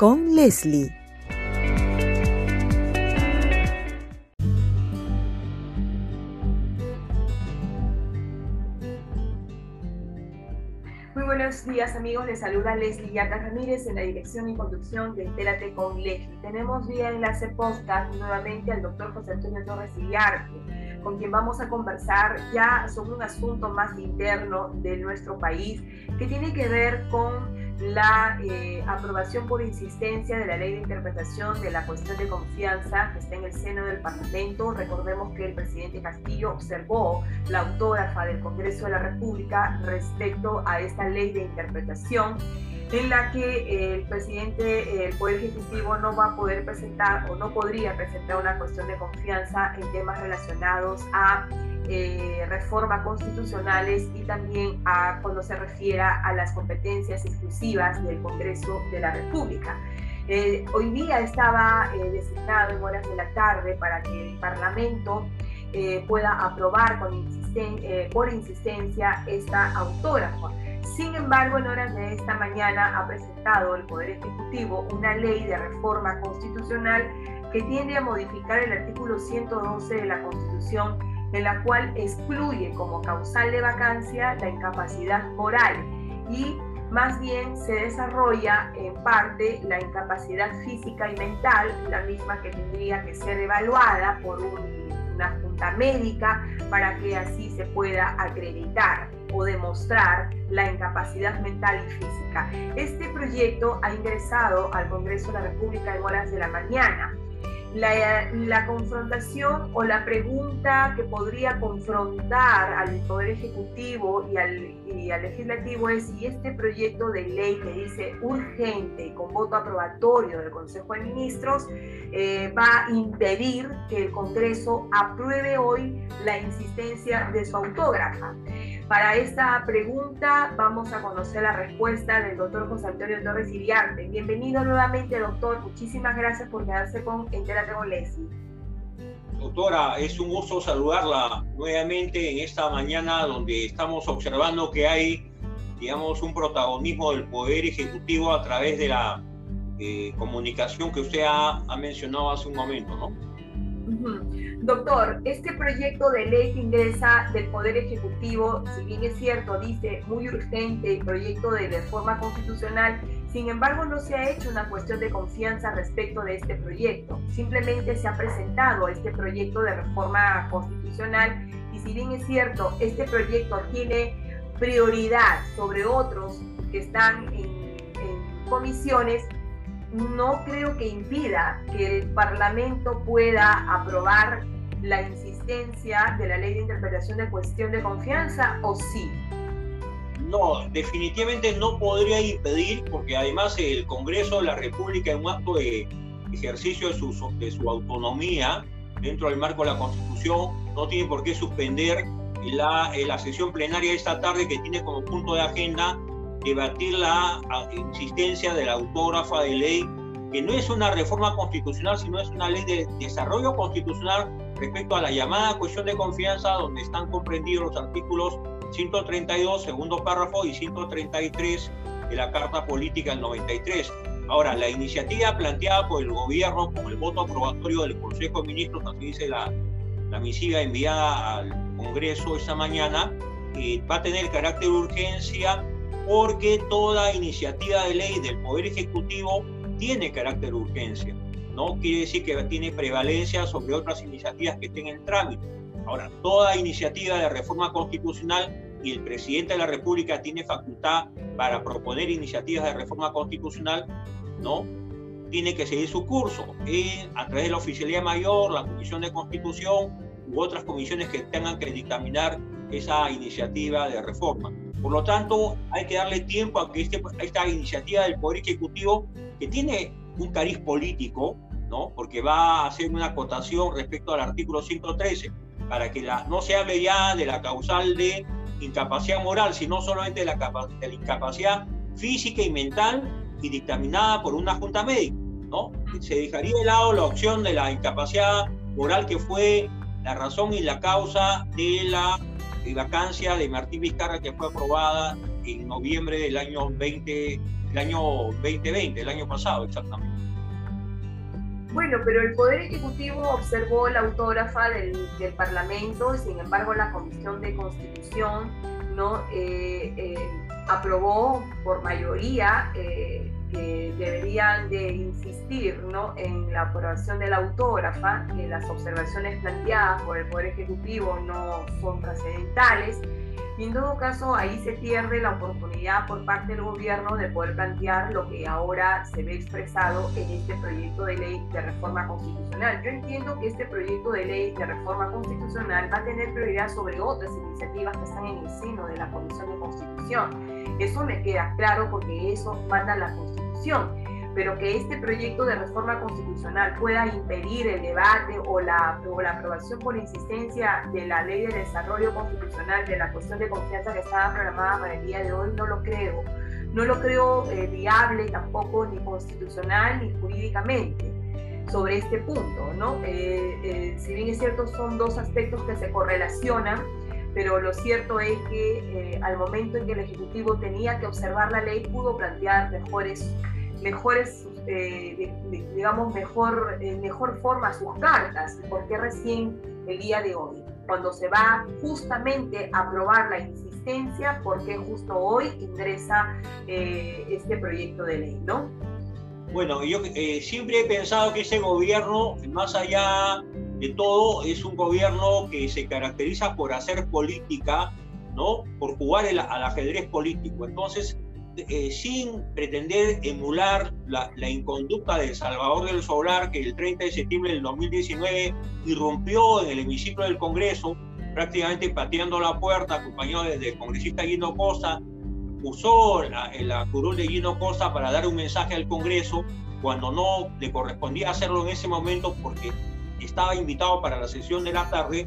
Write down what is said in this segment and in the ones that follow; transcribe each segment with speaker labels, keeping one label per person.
Speaker 1: con Leslie.
Speaker 2: Muy buenos días amigos, les saluda Leslie Yaca Ramírez en la dirección y conducción de Entérate con Leslie. Tenemos vía enlace podcast nuevamente al doctor José Antonio Torres Iriarte, con quien vamos a conversar ya sobre un asunto más interno de nuestro país que tiene que ver con la eh, aprobación por insistencia de la ley de interpretación de la cuestión de confianza que está en el seno del Parlamento. Recordemos que el presidente Castillo observó la autógrafa del Congreso de la República respecto a esta ley de interpretación en la que eh, el presidente, el Poder Ejecutivo no va a poder presentar o no podría presentar una cuestión de confianza en temas relacionados a eh, reformas constitucionales y también a cuando se refiera a las competencias exclusivas del Congreso de la República. Eh, hoy día estaba eh, designado en horas de la tarde para que el Parlamento pueda aprobar con por insistencia esta autógrafa. Sin embargo, en horas de esta mañana ha presentado el Poder Ejecutivo una ley de reforma constitucional que tiende a modificar el artículo 112 de la Constitución en la cual excluye como causal de vacancia la incapacidad moral y más bien se desarrolla en parte la incapacidad física y mental, la misma que tendría que ser evaluada por una junta médica para que así se pueda acreditar o demostrar la incapacidad mental y física. Este proyecto ha ingresado al Congreso de la República en horas de la mañana la, confrontación o la pregunta que podría confrontar al Poder Ejecutivo y al, al, Legislativo es si este proyecto de ley que dice urgente y con voto aprobatorio del Consejo de Ministros eh, va a impedir que el Congreso apruebe hoy la insistencia de su autógrafa. Para esta pregunta vamos a conocer la respuesta del doctor José Antonio Torres Iriarte. Bienvenido nuevamente, doctor. Muchísimas gracias por quedarse con Entérate con.
Speaker 3: Doctora, es un gusto saludarla nuevamente en esta mañana donde estamos observando que hay, digamos, un protagonismo del Poder Ejecutivo a través de la eh, comunicación que usted ha, ha mencionado hace un momento, ¿no?
Speaker 2: Doctor, este proyecto de ley que ingresa del Poder Ejecutivo, si bien es cierto, dice muy urgente el proyecto de reforma constitucional, sin embargo no se ha hecho una cuestión de confianza respecto de este proyecto. Simplemente se ha presentado este proyecto de reforma constitucional y si bien es cierto, este proyecto tiene prioridad sobre otros que están en, en comisiones, no creo que impida que el Parlamento pueda aprobar la insistencia de la ley de interpretación de cuestión de confianza o sí?
Speaker 3: No, definitivamente no podría impedir, porque además el Congreso de la República, en un acto de ejercicio de su, de su autonomía dentro del marco de la Constitución, no tiene por qué suspender la, la sesión plenaria de esta tarde que tiene como punto de agenda debatir la insistencia de la autógrafa de ley, que no es una reforma constitucional, sino es una ley de desarrollo constitucional respecto a la llamada cuestión de confianza, donde están comprendidos los artículos 132, segundo párrafo, y 133 de la Carta Política del 93. Ahora, la iniciativa planteada por el gobierno con el voto aprobatorio del Consejo de Ministros, así dice la, la misiva enviada al Congreso esta mañana, eh, va a tener carácter de urgencia porque toda iniciativa de ley del Poder Ejecutivo tiene carácter de urgencia. No quiere decir que tiene prevalencia sobre otras iniciativas que estén en trámite. Ahora, toda iniciativa de reforma constitucional y el presidente de la República tiene facultad para proponer iniciativas de reforma constitucional, ¿no? Tiene que seguir su curso a través de la Oficialía Mayor, la Comisión de Constitución u otras comisiones que tengan que dictaminar esa iniciativa de reforma. Por lo tanto, hay que darle tiempo a que este, esta iniciativa del Poder Ejecutivo que tiene un cariz político, ¿no? Porque va a hacer una acotación respecto al artículo 113, para que la, no se hable ya de la causal de incapacidad moral, sino solamente de la, de la incapacidad física y mental y dictaminada por una junta médica, ¿no? Se dejaría de lado la opción de la incapacidad moral que fue la razón y la causa de la vacancia de Martín Vizcarra que fue aprobada en noviembre del año 20, el año 2020, el año pasado exactamente.
Speaker 2: Bueno, pero el Poder Ejecutivo observó la autógrafa del, del Parlamento, sin embargo la Comisión de Constitución no eh, eh, aprobó por mayoría eh, que deberían de insistir ¿no? en la aprobación de la autógrafa, que las observaciones planteadas por el Poder Ejecutivo no son trascendentales y en todo caso, ahí se pierde la oportunidad por parte del gobierno de poder plantear lo que ahora se ve expresado en este proyecto de ley de reforma constitucional. Yo entiendo que este proyecto de ley de reforma constitucional va a tener prioridad sobre otras iniciativas que están en el seno de la Comisión de Constitución. Eso me queda claro porque eso manda la Constitución pero que este proyecto de reforma constitucional pueda impedir el debate o la, la aprobación por insistencia de la ley de desarrollo constitucional de la cuestión de confianza que estaba programada para el día de hoy, no lo creo. No lo creo eh, viable tampoco ni constitucional ni jurídicamente sobre este punto, ¿no? Eh, eh, si bien es cierto, son dos aspectos que se correlacionan, pero lo cierto es que al momento en que el Ejecutivo tenía que observar la ley, pudo plantear mejores mejores, eh, digamos, mejor, mejor forma sus cartas. ¿Por qué recién el día de hoy? Cuando se va justamente a aprobar la insistencia, ¿por qué justo hoy ingresa eh, este proyecto de ley, no?
Speaker 3: Bueno, yo eh, siempre he pensado que ese gobierno, más allá de todo, es un gobierno que se caracteriza por hacer política, ¿no? Por jugar al ajedrez político. Entonces, eh, sin pretender emular la, la, inconducta de Salvador del Solar, que el 30 de septiembre del 2019 irrumpió en el hemiciclo del Congreso, prácticamente pateando la puerta, acompañado del congresista Guido Costa, usó la, la curul de Guido Costa para dar un mensaje al Congreso cuando no le correspondía hacerlo en ese momento porque estaba invitado para la sesión de la tarde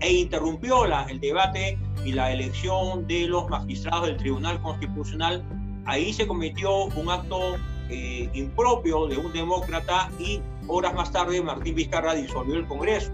Speaker 3: e interrumpió la, el debate y la elección de los magistrados del Tribunal Constitucional. Ahí se cometió un acto eh, impropio de un demócrata y horas más tarde Martín Vizcarra disolvió el Congreso,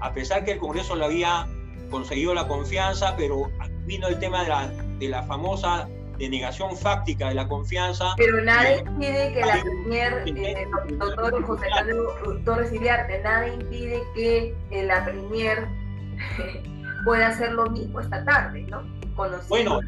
Speaker 3: a pesar que el Congreso le había conseguido la confianza, pero vino el tema de la, de la famosa denegación fáctica de la confianza.
Speaker 2: Pero nada impide que la premier, eh, doctor José Carlos Torres Iriarte, nada impide que eh, la premier puede hacer lo mismo esta tarde, ¿no?
Speaker 3: bueno,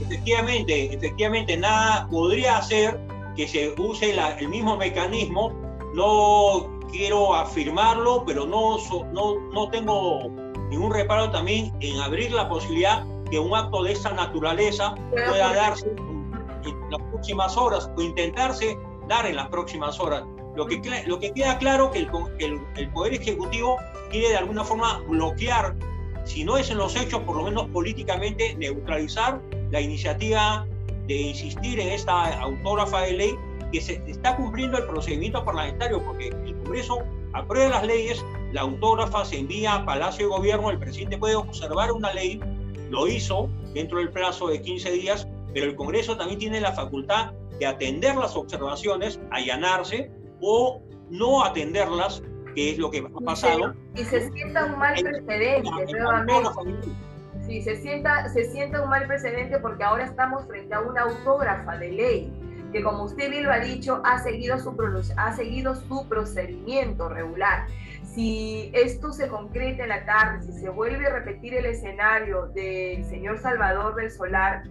Speaker 3: efectivamente, efectivamente, nada podría hacer que se use el mismo mecanismo. No quiero afirmarlo, pero no, no, no tengo ningún reparo también en abrir la posibilidad que un acto de esta naturaleza pueda darse en las próximas horas o intentarse dar en las próximas horas. Lo que, lo que queda claro que el, el, Poder Ejecutivo quiere de alguna forma bloquear, si no es en los hechos, por lo menos políticamente, neutralizar la iniciativa de insistir en esta autógrafa de ley que se está cumpliendo el procedimiento parlamentario, porque el Congreso aprueba las leyes, la autógrafa se envía a Palacio de Gobierno, el presidente puede observar una ley, lo hizo dentro del plazo de 15 días, pero el Congreso también tiene la facultad de atender las observaciones, allanarse o no atenderlas, que es lo que ha pasado.
Speaker 2: Y se sienta un mal precedente nuevamente. Sí, se sienta, se sienta un mal precedente porque ahora estamos frente a una autógrafa de ley que como usted bien lo ha dicho, ha seguido su, ha seguido su procedimiento regular. Si esto se concreta en la tarde, si se vuelve a repetir el escenario del señor Salvador del Solar,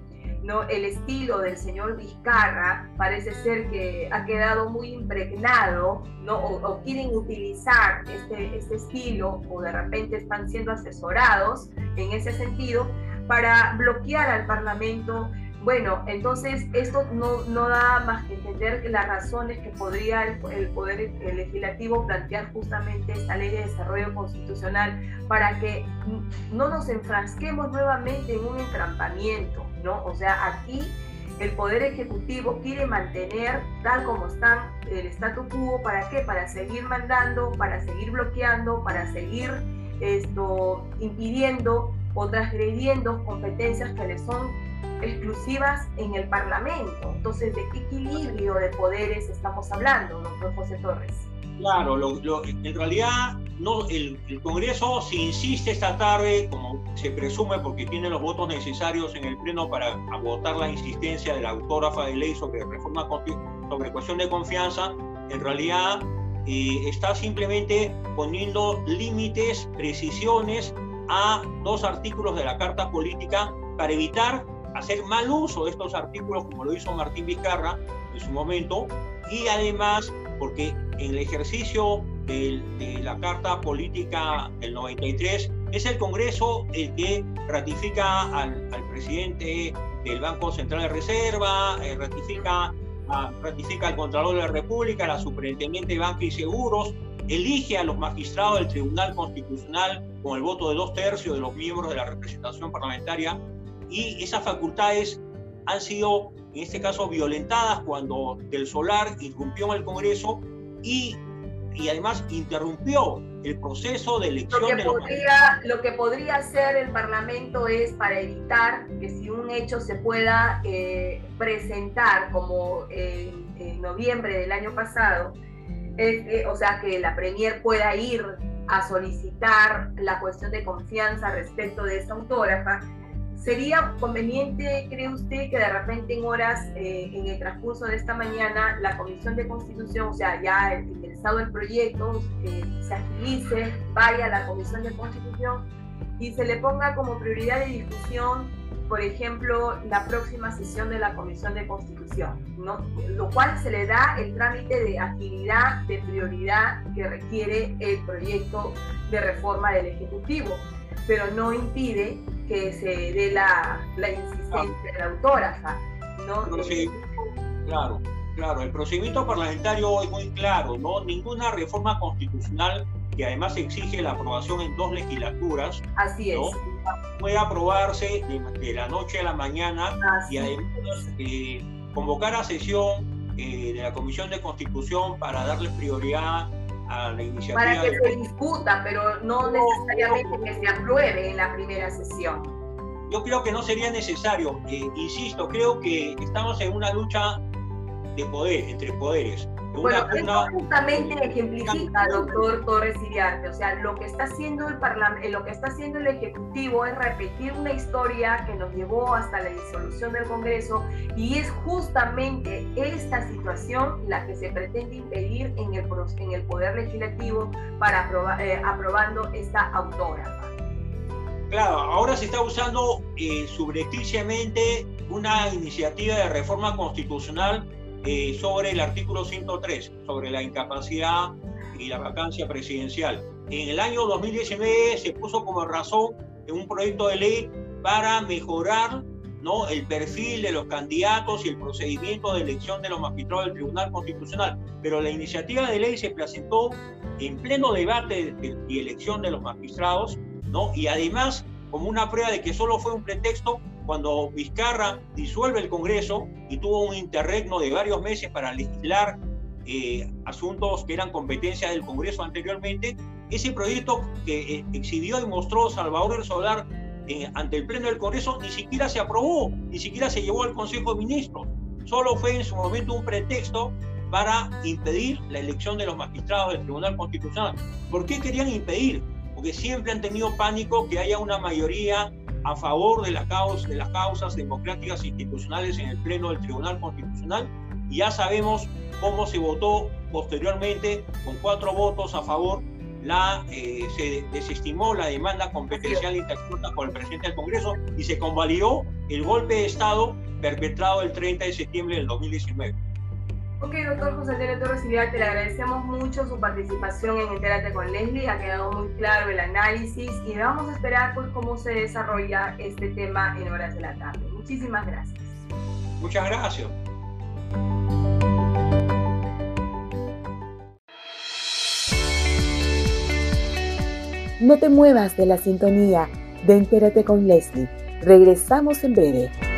Speaker 2: ¿no? El estilo del señor Vizcarra parece ser que ha quedado muy impregnado, ¿no? O, quieren utilizar este, este estilo, o de repente están siendo asesorados en ese sentido, para bloquear al Parlamento. Bueno, entonces esto no, no da más que entender las razones que podría el, el Poder Legislativo plantear justamente esta ley de desarrollo constitucional para que no nos enfrasquemos nuevamente en un entrampamiento, ¿no? O sea, aquí el Poder Ejecutivo quiere mantener tal como están el statu quo, ¿para qué? Para seguir mandando, para seguir bloqueando, para seguir esto, impidiendo o transgrediendo competencias que le son exclusivas en el Parlamento. Entonces, ¿de qué equilibrio de poderes estamos hablando, doctor José Torres?
Speaker 3: Claro, en realidad no, el, Congreso, si insiste esta tarde, como se presume porque tiene los votos necesarios en el Pleno para votar la insistencia de la autógrafa de ley sobre reforma sobre cuestión de confianza, en realidad eh, está simplemente poniendo límites, precisiones a dos artículos de la Carta Política para evitar hacer mal uso de estos artículos, como lo hizo Martín Vizcarra en su momento, y además porque en el ejercicio de, la Carta Política del 93 es el Congreso el que ratifica al, presidente del Banco Central de Reserva, eh, ratifica, ratifica al Contralor de la República, la Superintendente de Banca y Seguros, elige a los magistrados del Tribunal Constitucional con el voto de dos tercios de los miembros de la representación parlamentaria y esas facultades han sido, en este caso, violentadas cuando Del Solar irrumpió en el Congreso y, y además interrumpió el proceso de elección
Speaker 2: lo que
Speaker 3: de
Speaker 2: podría, Lo que podría hacer el Parlamento es para evitar que si un hecho se pueda eh, presentar como en, noviembre del año pasado, o sea, que la Premier pueda ir a solicitar la cuestión de confianza respecto de esta autógrafa, ¿Sería conveniente, cree usted, que de repente en horas, eh, en el transcurso de esta mañana, la Comisión de Constitución, o sea, ya el interesado el proyecto, eh, se agilice, vaya a la Comisión de Constitución y se le ponga como prioridad de discusión, por ejemplo, la próxima sesión de la Comisión de Constitución, ¿no? lo cual se le da el trámite de agilidad, de prioridad que requiere el proyecto de reforma del Ejecutivo, pero no impide que se dé la, la insistencia de la autógrafa. ¿no?
Speaker 3: sí, claro, claro. El procedimiento parlamentario es muy claro, ¿no? Ninguna reforma constitucional que además exige la aprobación en dos legislaturas.
Speaker 2: Así es.
Speaker 3: Puede aprobarse de, la noche a la mañana y además eh, convocar a sesión eh, de la Comisión de Constitución para darle prioridad
Speaker 2: para que se discuta, pero no, necesariamente que se apruebe en la primera sesión.
Speaker 3: Yo creo que no sería necesario. Eh, insisto, creo que estamos en una lucha de poder, entre poderes.
Speaker 2: Bueno, esto justamente ejemplifica, doctor Torres Iriarte, o sea, lo que está haciendo el parlamento, lo que está haciendo el ejecutivo es repetir una historia que nos llevó hasta la disolución del Congreso y es justamente esta situación la que se pretende impedir en el, en el poder legislativo para aprobar, eh, aprobando esta autógrafa.
Speaker 3: Claro, ahora se está usando eh, subrepticiamente una iniciativa de reforma constitucional eh, sobre el artículo 103, sobre la incapacidad y la vacancia presidencial. En el año 2019 se puso como razón en un proyecto de ley para mejorar ¿no? el perfil de los candidatos y el procedimiento de elección de los magistrados del Tribunal Constitucional. Pero la iniciativa de ley se presentó en pleno debate y elección de los magistrados, ¿no? y además como una prueba de que solo fue un pretexto cuando Vizcarra disuelve el Congreso y tuvo un interregno de varios meses para legislar eh, asuntos que eran competencia del Congreso anteriormente, ese proyecto que eh, exhibió y mostró Salvador del Solar eh, ante el Pleno del Congreso ni siquiera se aprobó, ni siquiera se llevó al Consejo de Ministros. Solo fue en su momento un pretexto para impedir la elección de los magistrados del Tribunal Constitucional. ¿Por qué querían impedir? Porque siempre han tenido pánico que haya una mayoría a favor de, la causa, de las causas democráticas institucionales en el Pleno del Tribunal Constitucional y ya sabemos cómo se votó posteriormente con cuatro votos a favor. La, eh, se desestimó la demanda competencial interpuesta por el presidente del Congreso y se convalidó el golpe de Estado perpetrado el 30 de septiembre del 2019.
Speaker 2: Ok, doctor José Antonio Torres te le agradecemos mucho su participación en Entérate con Leslie, ha quedado muy claro el análisis y vamos a esperar pues, cómo se desarrolla este tema en horas de la tarde. Muchísimas gracias.
Speaker 3: Muchas gracias.
Speaker 1: No te muevas de la sintonía de Entérate con Leslie. Regresamos en breve.